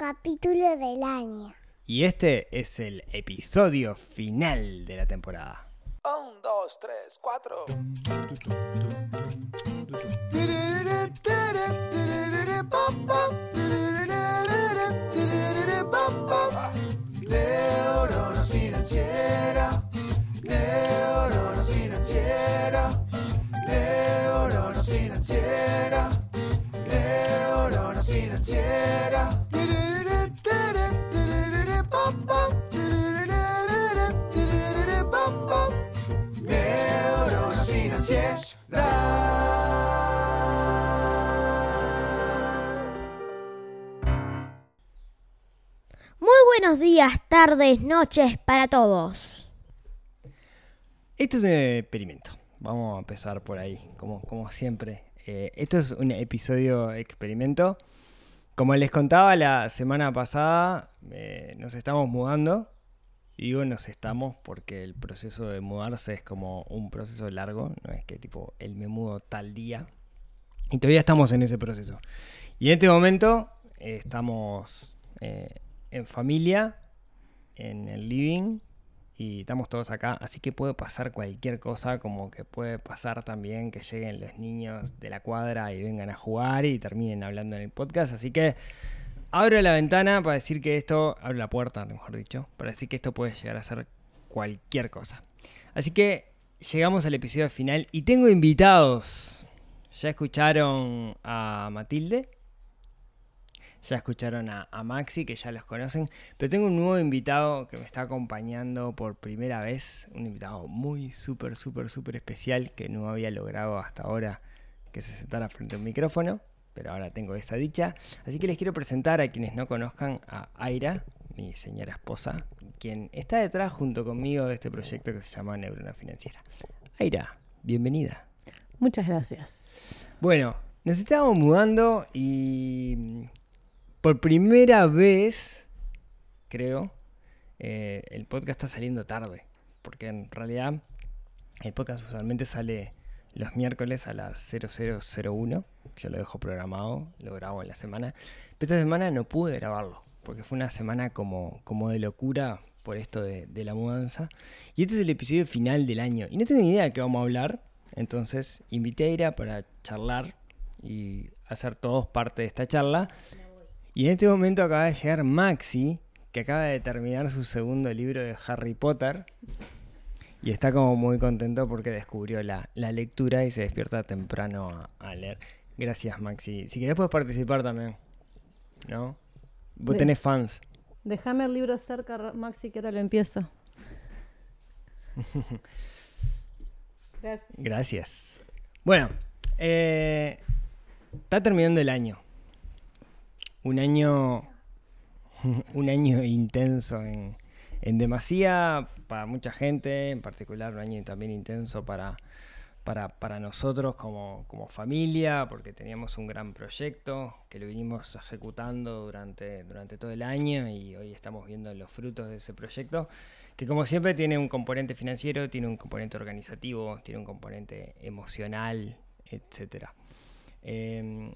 capítulo del año. Y este es el episodio final de la temporada. Un, dos, tres, cuatro. Neurona financiera. Neurona financiera. Neurona financiera. Neurona financiera. Tardes, noches para todos. Esto es un experimento. Vamos a empezar por ahí, como, como siempre. Eh, esto es un episodio experimento. Como les contaba la semana pasada, eh, nos estamos mudando. Y digo nos estamos porque el proceso de mudarse es como un proceso largo. No es que tipo, él me mudo tal día. Y todavía estamos en ese proceso. Y en este momento eh, estamos en familia, en el living, y estamos todos acá. Así que puede pasar cualquier cosa, como que puede pasar también que lleguen los niños de la cuadra y vengan a jugar y terminen hablando en el podcast. Así que abro la ventana para decir que esto, abro la puerta, mejor dicho, para decir que esto puede llegar a ser cualquier cosa. Así que llegamos al episodio final y tengo invitados. Ya escucharon a Matilde, ya escucharon a, a Maxi, que ya los conocen, pero tengo un nuevo invitado que me está acompañando por primera vez, un invitado muy súper, súper, súper especial que no había logrado hasta ahora que se sentara frente a un micrófono, pero ahora tengo esa dicha. Así que les quiero presentar a quienes no conozcan a Aira, mi señora esposa, quien está detrás junto conmigo de este proyecto que se llama Neurona Financiera. Aira, bienvenida. Muchas gracias. Bueno, nos estábamos mudando y por primera vez, creo, eh, el podcast está saliendo tarde. Porque en realidad el podcast usualmente sale los miércoles a las 0001. Yo lo dejo programado, lo grabo en la semana. Pero esta semana no pude grabarlo. Porque fue una semana como, como de locura por esto de, la mudanza. Y este es el episodio final del año. Y no tengo ni idea de qué vamos a hablar. Entonces invité a Ira para charlar y hacer todos parte de esta charla. Y en este momento acaba de llegar Maxi, que acaba de terminar su segundo libro de Harry Potter. Y está como muy contento porque descubrió la, la lectura y se despierta temprano a, a leer. Gracias, Maxi. Si querés puedes participar también. ¿No? Vos De- tenés fans. Déjame el libro cerca, Maxi, que ahora lo empiezo. Gracias. Gracias. Bueno, eh, está terminando el año. Un año. Un año intenso en, en demasía para mucha gente, en particular un año también intenso para, para, para nosotros como, como familia, porque teníamos un gran proyecto que lo vinimos ejecutando durante, durante todo el año y hoy estamos viendo los frutos de ese proyecto, que como siempre tiene un componente financiero, tiene un componente organizativo, tiene un componente emocional. Em,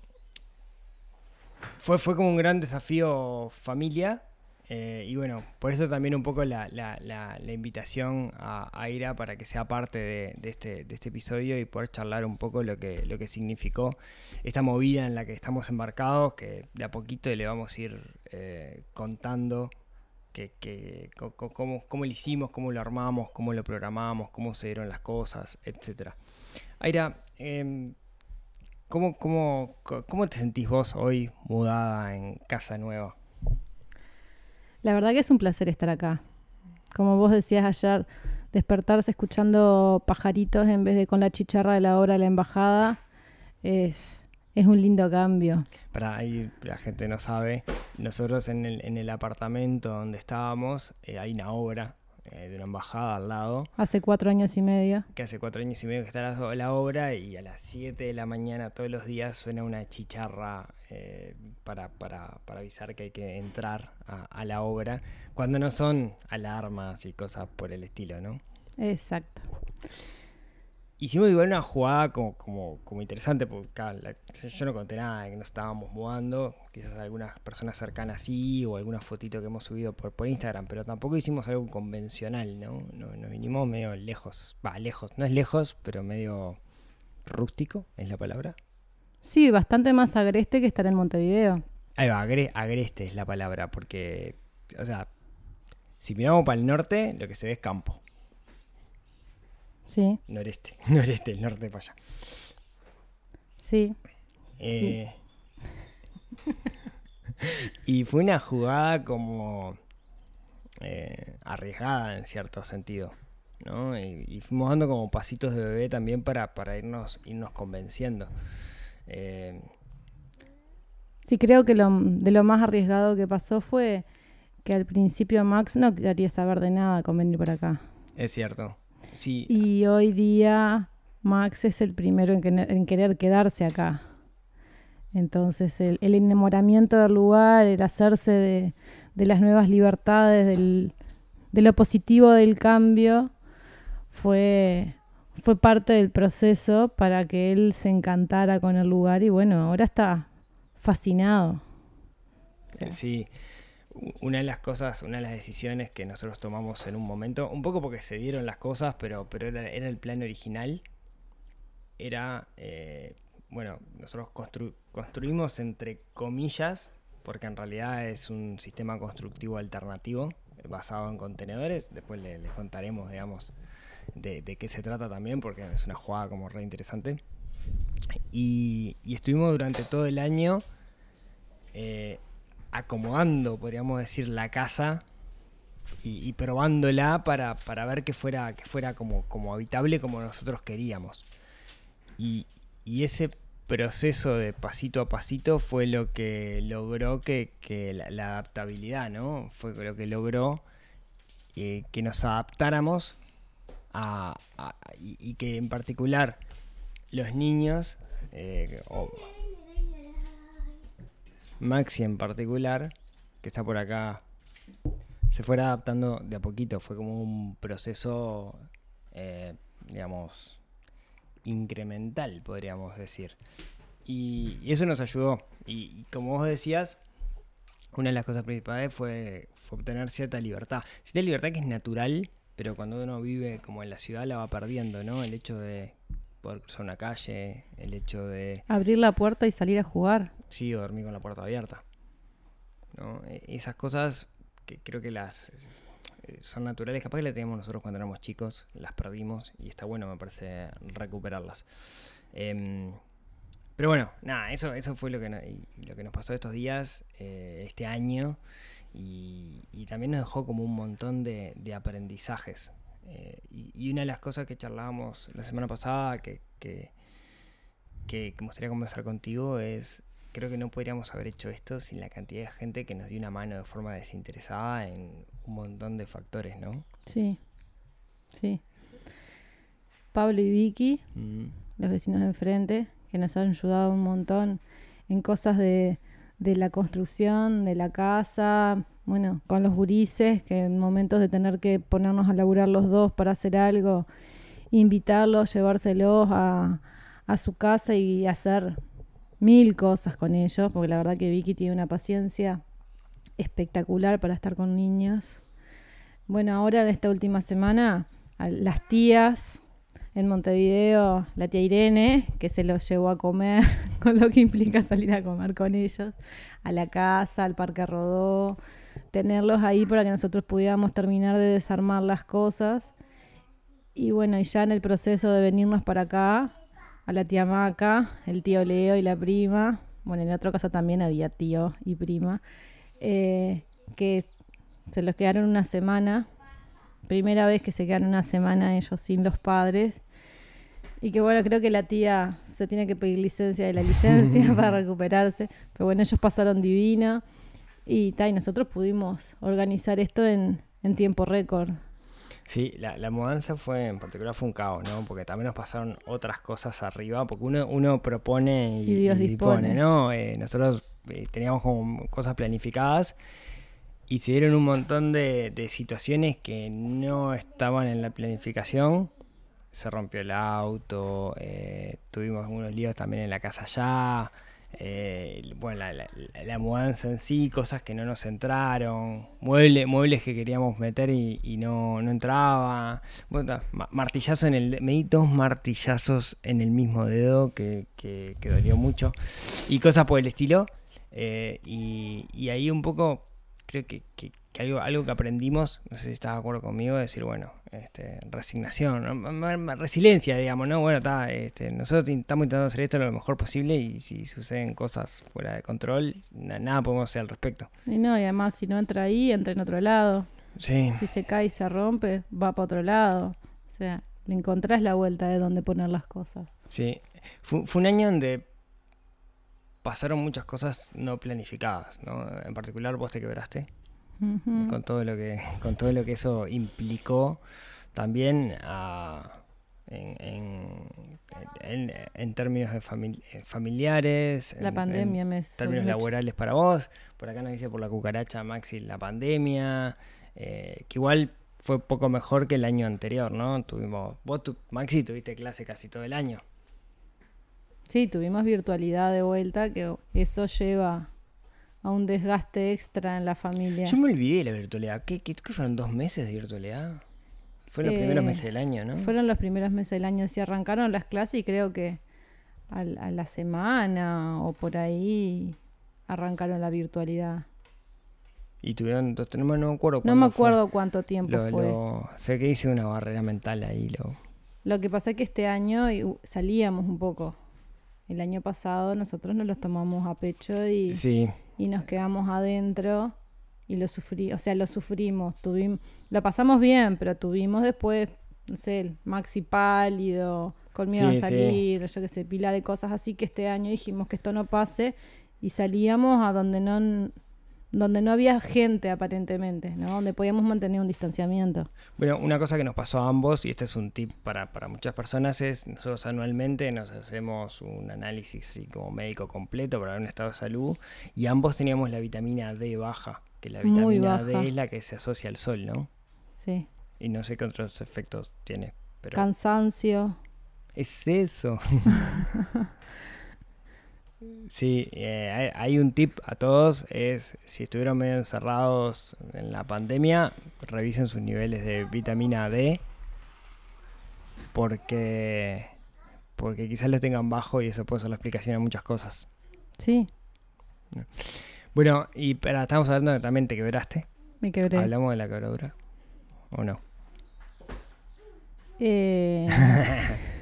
fue, fue como un gran desafío familia. eh, y bueno, por eso también un poco la, la- la- invitación a, a Ira para que sea parte de, de este, de este episodio y poder charlar un poco lo que, lo que significó esta movida en la que estamos embarcados, que de a poquito le vamos a ir eh, contando que, que- cómo, cómo lo hicimos, cómo lo armamos, cómo lo programamos, cómo se dieron las cosas, etcétera. Aira, em, ¿Cómo, cómo, ¿Cómo te sentís vos hoy mudada en casa nueva? La verdad que es un placer estar acá. Como vos decías ayer, despertarse escuchando pajaritos en vez de con la chicharra de la hora de la embajada es, es un lindo cambio. Para ahí la gente no sabe, nosotros en el, en el apartamento donde estábamos eh, hay una obra eh, de una embajada al lado, Hace cuatro años y medio. que hace cuatro años y medio que está la, la obra y a las 7 de la mañana todos los días suena una chicharra eh, para, para, para avisar que hay que entrar a, a la obra, cuando no son alarmas y cosas por el estilo, ¿no? Exacto. Hicimos igual una jugada como, como, como interesante, porque claro, la- yo no conté nada de que nos estábamos mudando, quizás algunas personas cercanas sí, o alguna fotito que hemos subido por, por Instagram, pero tampoco hicimos algo convencional, ¿no? No- Nos vinimos medio lejos, va, lejos, no es lejos, pero medio rústico, es la palabra. Sí, bastante más agreste que estar en Montevideo. Ahí va, agre- agreste es la palabra, porque, o sea, si miramos para el norte, lo que se ve es campo, Sí, noreste, noreste, el norte para allá. sí. Eh, y fue una jugada como eh, arriesgada en cierto sentido. ¿no? Y, y fuimos dando como pasitos de bebé también para, para irnos, irnos convenciendo. Eh, Sí, creo que lo, de lo más arriesgado que pasó fue que al principio Max no quería saber de nada con venir para acá. es cierto. Sí, Y hoy día Max es el primero en, querer- en querer quedarse acá. Entonces el, el enamoramiento del lugar, el hacerse de, de las nuevas libertades, del, de lo positivo del cambio, fue, fue parte del proceso para que él se encantara con el lugar y bueno, ahora está fascinado. O sea, Sí, una de las cosas, una de las decisiones que nosotros tomamos en un momento, un poco porque se dieron las cosas, pero, pero era, el plan original, era, eh, bueno, nosotros constru- construimos entre comillas, porque en realidad es un sistema constructivo alternativo eh, basado en contenedores, después le- les contaremos, digamos, de, qué se trata también, porque es una jugada como re interesante. Y, y estuvimos durante todo el año eh, acomodando, podríamos decir, la casa y, probándola para, para ver que fuera, que fuera como, como habitable como nosotros queríamos. Y, y ese proceso de pasito a pasito fue lo que logró que, que la, adaptabilidad, ¿no? Fue lo que logró eh, que nos adaptáramos a, y, que en particular los niños, eh, Maxi en particular, que está por acá, se fuera adaptando de a poquito. Fue como un proceso, eh, digamos, incremental, podríamos decir. Y, eso nos ayudó. Y, como vos decías, una de las cosas principales fue obtener cierta libertad. Cierta libertad que es natural, pero cuando uno vive como en la ciudad la va perdiendo, ¿no? El hecho de poder cruzar una calle, el hecho de abrir la puerta y salir a jugar. sí o dormir con la puerta abierta. ¿no? E- Esas cosas que creo que las eh, son naturales, capaz que las teníamos nosotros cuando éramos chicos, las perdimos y está bueno, me parece, recuperarlas. Em, pero bueno, nada, eso, eso fue lo que, no- lo que nos pasó estos días, eh, este año, y, y también nos dejó como un montón de, de aprendizajes. Eh, y, y una de las cosas que charlábamos la semana pasada, que, que, que, que me gustaría conversar contigo, es, creo que no podríamos haber hecho esto sin la cantidad de gente que nos dio una mano de forma desinteresada en un montón de factores, ¿no? Sí, sí. Pablo y Vicky, Mm, los vecinos de enfrente, que nos han ayudado un montón en cosas de, de la construcción, de la casa, bueno, con los gurises, que en momentos de tener que ponernos a laburar los dos para hacer algo, invitarlos, llevárselos a, a su casa y hacer mil cosas con ellos, porque la verdad que Vicky tiene una paciencia espectacular para estar con niños. Bueno, ahora en esta última semana, las tías en Montevideo, la tía Irene, que se los llevó a comer, con lo que implica salir a comer con ellos, a la casa, al Parque Rodó, tenerlos ahí para que nosotros pudiéramos terminar de desarmar las cosas. Y bueno, y ya en el proceso de venirnos para acá, a la tía Maca, el tío Leo y la prima, bueno, en otro caso también había tío y prima, eh, que se los quedaron una semana, primera vez que se quedan una semana ellos sin los padres, y que bueno, creo que la tía se tiene que pedir licencia de la licencia para recuperarse, pero bueno, ellos pasaron divina, y, ta, y nosotros pudimos organizar esto en, en tiempo récord. Sí, la, la mudanza fue, en particular fue un caos, ¿no? Porque también nos pasaron otras cosas arriba, porque uno, uno propone y, Y Dios y dispone. ¿no? Eh, nosotros eh, teníamos como cosas planificadas y se dieron un montón de, de situaciones que no estaban en la planificación, se rompió el auto, eh, tuvimos algunos líos también en la casa allá, eh, bueno, la, la- la mudanza en sí, cosas que no nos entraron, mueble- muebles que queríamos meter y, no, no entraba, martillazo en el, me di dos martillazos en el mismo dedo que, que, que dolió mucho y cosas por el estilo, eh, y, y ahí un poco creo que, que- que algo, algo que aprendimos, no sé si estás de acuerdo conmigo, decir, bueno, este, resignación, resiliencia, digamos, ¿no? Bueno, está, este, nosotros estamos intentando hacer esto lo mejor posible y si suceden cosas fuera de control, na- nada podemos hacer al respecto. Y no, y además si no entra ahí, entra en otro lado. Sí, Si se cae y se rompe, va para otro lado. O sea, le encontrás la vuelta de dónde poner las cosas. sí. Fue, fue un año donde pasaron muchas cosas no planificadas, ¿no? En particular vos te quebraste. Con todo lo que con todo lo que eso implicó también a- en, en- en- en términos de famili- eh, familiares La en- pandemia en me términos laborales para vos. Por acá nos dice por la cucaracha Maxi la pandemia eh, que igual fue poco mejor que el año anterior no tuvimos vos tu- Maxi tuviste clase casi todo el año. Sí, tuvimos virtualidad de vuelta, que eso lleva a un desgaste extra en la familia. yo me olvidé de la virtualidad ¿qué, qué, qué fueron dos meses de virtualidad? fueron los Eh, primeros meses del año ¿no? Fueron los primeros meses del año, sí arrancaron las clases y creo que a, la semana o por ahí arrancaron la virtualidad. Y tuvieron dos, no me no me acuerdo No me fue. acuerdo cuánto tiempo Lo, fue. lo- sé que hice una barrera mental ahí. Lo, Lo que pasa es que este año salíamos un poco. El año pasado nosotros nos los tomamos a pecho y, sí, y nos quedamos adentro y lo sufrí, o sea, lo sufrimos, tuvimos, lo pasamos bien, pero tuvimos después, no sé, el maxi pálido, con miedo Sí, a sí. salir, yo qué sé, pila de cosas así que este año dijimos que esto no pase y salíamos a donde no donde no había gente aparentemente, ¿no? Donde podíamos mantener un distanciamiento. bueno, una cosa que nos pasó a ambos, y este es un tip para, para muchas personas, es nosotros anualmente nos hacemos un análisis así como médico completo para ver un estado de salud, y ambos teníamos la vitamina D baja, que la vitamina. D es la que se asocia al sol, ¿no? Sí. Y no sé qué otros efectos tiene, pero Cansancio. es eso. Sí, eh, hay, un tip a todos, es si estuvieron medio encerrados en la pandemia, revisen sus niveles de vitamina D, porque, porque quizás los tengan bajo y eso puede ser la explicación a muchas cosas. Sí, Bueno, y para, estamos hablando de también te quebraste, me quebré. hablamos de la quebradura, ¿o no? Eh,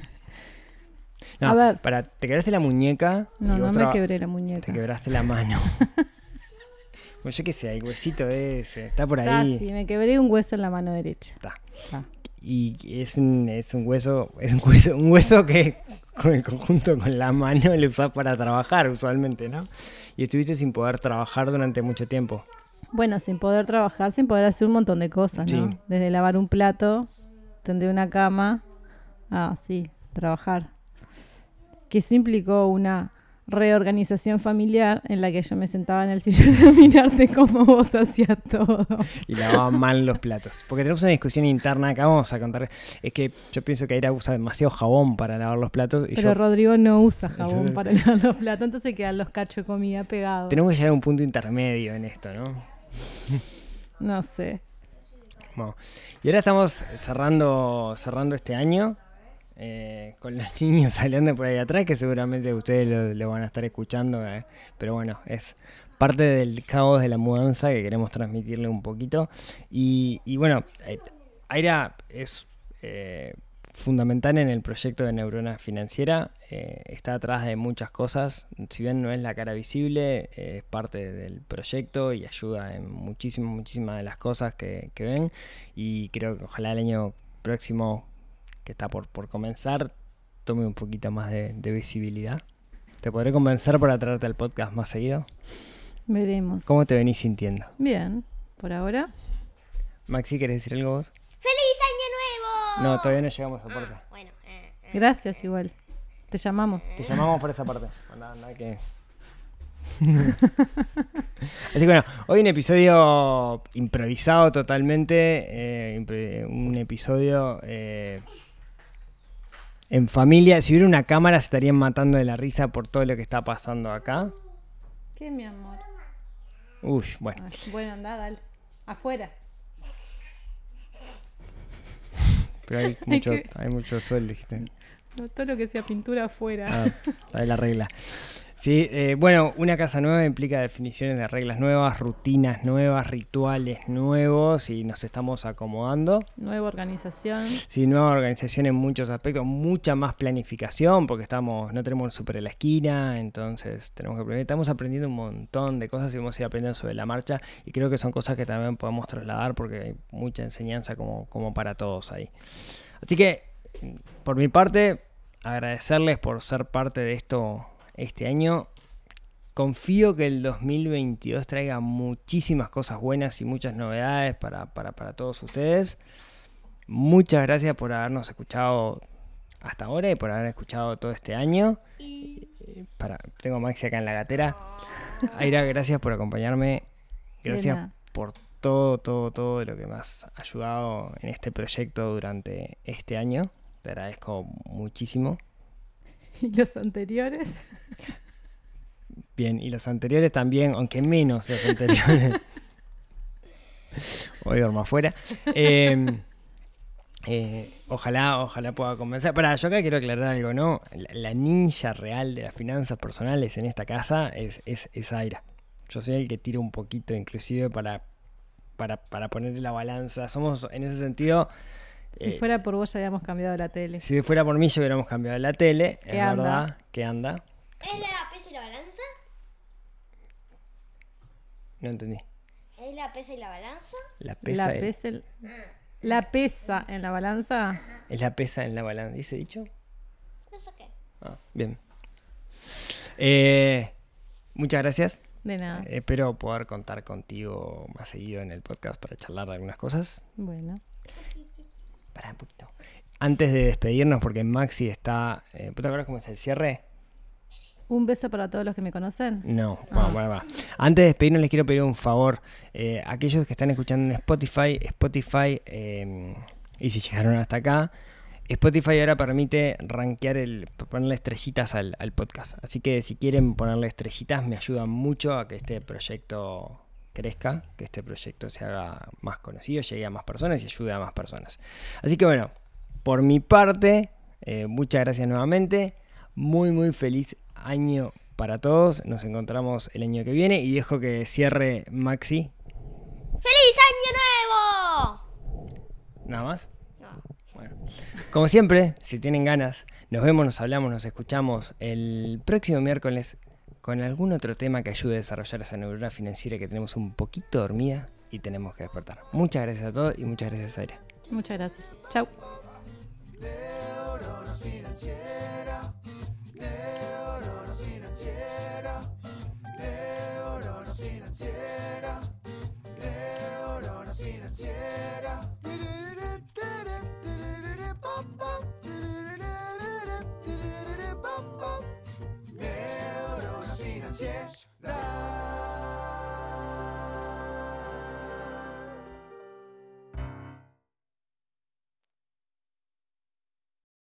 No, A ver. para, te quebraste la muñeca no, no me quebré la Te muñeca. quebraste la mano. Bueno, yo qué sé, el huesito ese, está por Ah, ahí. sí, me quebré un hueso en la mano derecha. Está. Ah. Y es un, es un hueso, es un hueso, un hueso que con el conjunto con la mano le usás para trabajar usualmente, ¿no? Y estuviste sin poder trabajar durante mucho tiempo. Bueno, sin poder trabajar, sin poder hacer un montón de cosas, ¿no? Sí. Desde lavar un plato, tender una cama, ah, sí, trabajar. Que eso implicó una reorganización familiar en la que yo me sentaba en el sillón a mirarte cómo vos hacías todo. Y lavaban mal los platos. Porque tenemos una discusión interna acá, vamos a contar. Es que yo pienso que Aira usa demasiado jabón para lavar los platos. Y Pero yo Rodrigo no usa jabón Entonces- para lavar los platos, entonces quedan los cachos de comida pegados. tenemos que llegar a un punto intermedio en esto, ¿no? No sé. Bueno, y ahora estamos cerrando, cerrando este año eh, con los niños saliendo por ahí atrás, que seguramente ustedes lo, van a estar escuchando, eh, pero bueno, es parte del caos de la mudanza que queremos transmitirle un poquito. Y, bueno, eh, Aira es fundamental en el proyecto de Neurona Financiera, está atrás de muchas cosas, si bien no es la cara visible, es parte del proyecto y ayuda en muchísimas, muchísimas de las cosas que ven. Y creo que ojalá el año próximo, que está por, por comenzar, tome un poquito más de, de visibilidad. ¿Te podré convencer para traerte al podcast más seguido? Veremos. ¿Cómo te venís sintiendo? Bien, por ahora. Maxi, ¿querés decir algo vos? ¡Feliz Año Nuevo! No, todavía no llegamos a esa parte. Bueno, eh, eh. Gracias igual. Te llamamos. Te llamamos por esa parte. Anda, anda que... Así que bueno, hoy un episodio improvisado totalmente, eh, un episodio eh, en familia. Si hubiera una cámara, se estarían matando de la risa por todo lo que está pasando acá. ¿Qué, mi amor? Uy, bueno. Ah, bueno, anda, dale. Afuera. Pero hay mucho, hay mucho sol, dijiste. No, Todo lo que sea pintura afuera. Ah, la regla. Sí, eh, bueno, una casa nueva implica definiciones de reglas nuevas, rutinas nuevas, rituales nuevos y nos estamos acomodando. Nueva organización. Sí, nueva organización en muchos aspectos, mucha más planificación porque estamos, no tenemos súper en la esquina, entonces tenemos que aprender. Estamos aprendiendo un montón de cosas y vamos a ir aprendiendo sobre la marcha y creo que son cosas que también podemos trasladar porque hay mucha enseñanza como, como para todos ahí. Así que, por mi parte, agradecerles por ser parte de esto este año. Confío que el 2022 traiga muchísimas cosas buenas y muchas novedades para, para, para todos ustedes. Muchas gracias por habernos escuchado hasta ahora y por haber escuchado todo este año. Para, tengo a Maxi acá en la gatera. Aira, gracias por acompañarme. Gracias por todo, todo, todo lo que me has ayudado en este proyecto durante este año. Te agradezco muchísimo. Y los anteriores. Bien, y los anteriores también, aunque menos los anteriores. Hoy duermo afuera. Eh, eh, ojalá, ojalá pueda convencer. Para, yo acá quiero aclarar algo, ¿no? La, la ninja real de las finanzas personales en esta casa es, es, es Aira. Yo soy el que tira un poquito, inclusive, para, para, para ponerle la balanza. Somos, en ese sentido, Si eh, fuera por vos ya habíamos cambiado la tele. si fuera por mí, ya hubiéramos cambiado la tele. ¿Qué es anda? verdad, que anda. ¿Es la pesa y la balanza? No entendí. ¿Es la pesa y la balanza? La pesa, La es- pesa, el- la pesa en la balanza. es la pesa en la balanza. ¿Dice dicho? No sé qué. Ah, bien. Eh, muchas gracias. De nada. Eh, espero poder contar contigo más seguido en el podcast para charlar de algunas cosas. Bueno. Pará un poquito. Antes de despedirnos, porque Maxi está. Eh, ¿Te acuerdas cómo es el cierre? Un beso para todos los que me conocen. No, va, va, va. Antes de despedirnos, les quiero pedir un favor. Eh, aquellos que están escuchando en Spotify, Spotify, eh, y si llegaron hasta acá, Spotify ahora permite rankear el, ponerle estrellitas al, al podcast. Así que si quieren ponerle estrellitas, me ayuda mucho a que este proyecto crezca, que este proyecto se haga más conocido, llegue a más personas y ayude a más personas. Así que bueno, por mi parte, eh, muchas gracias nuevamente. Muy, muy feliz año para todos. Nos encontramos el año que viene y dejo que cierre Maxi. ¡Feliz Año Nuevo! Nada más. No. Bueno, como siempre, si tienen ganas, nos vemos, nos hablamos, nos escuchamos el próximo miércoles con algún otro tema que ayude a desarrollar esa neurona financiera que tenemos un poquito dormida y tenemos que despertar. Muchas gracias a todos y muchas gracias, Aire. Muchas gracias. Chau.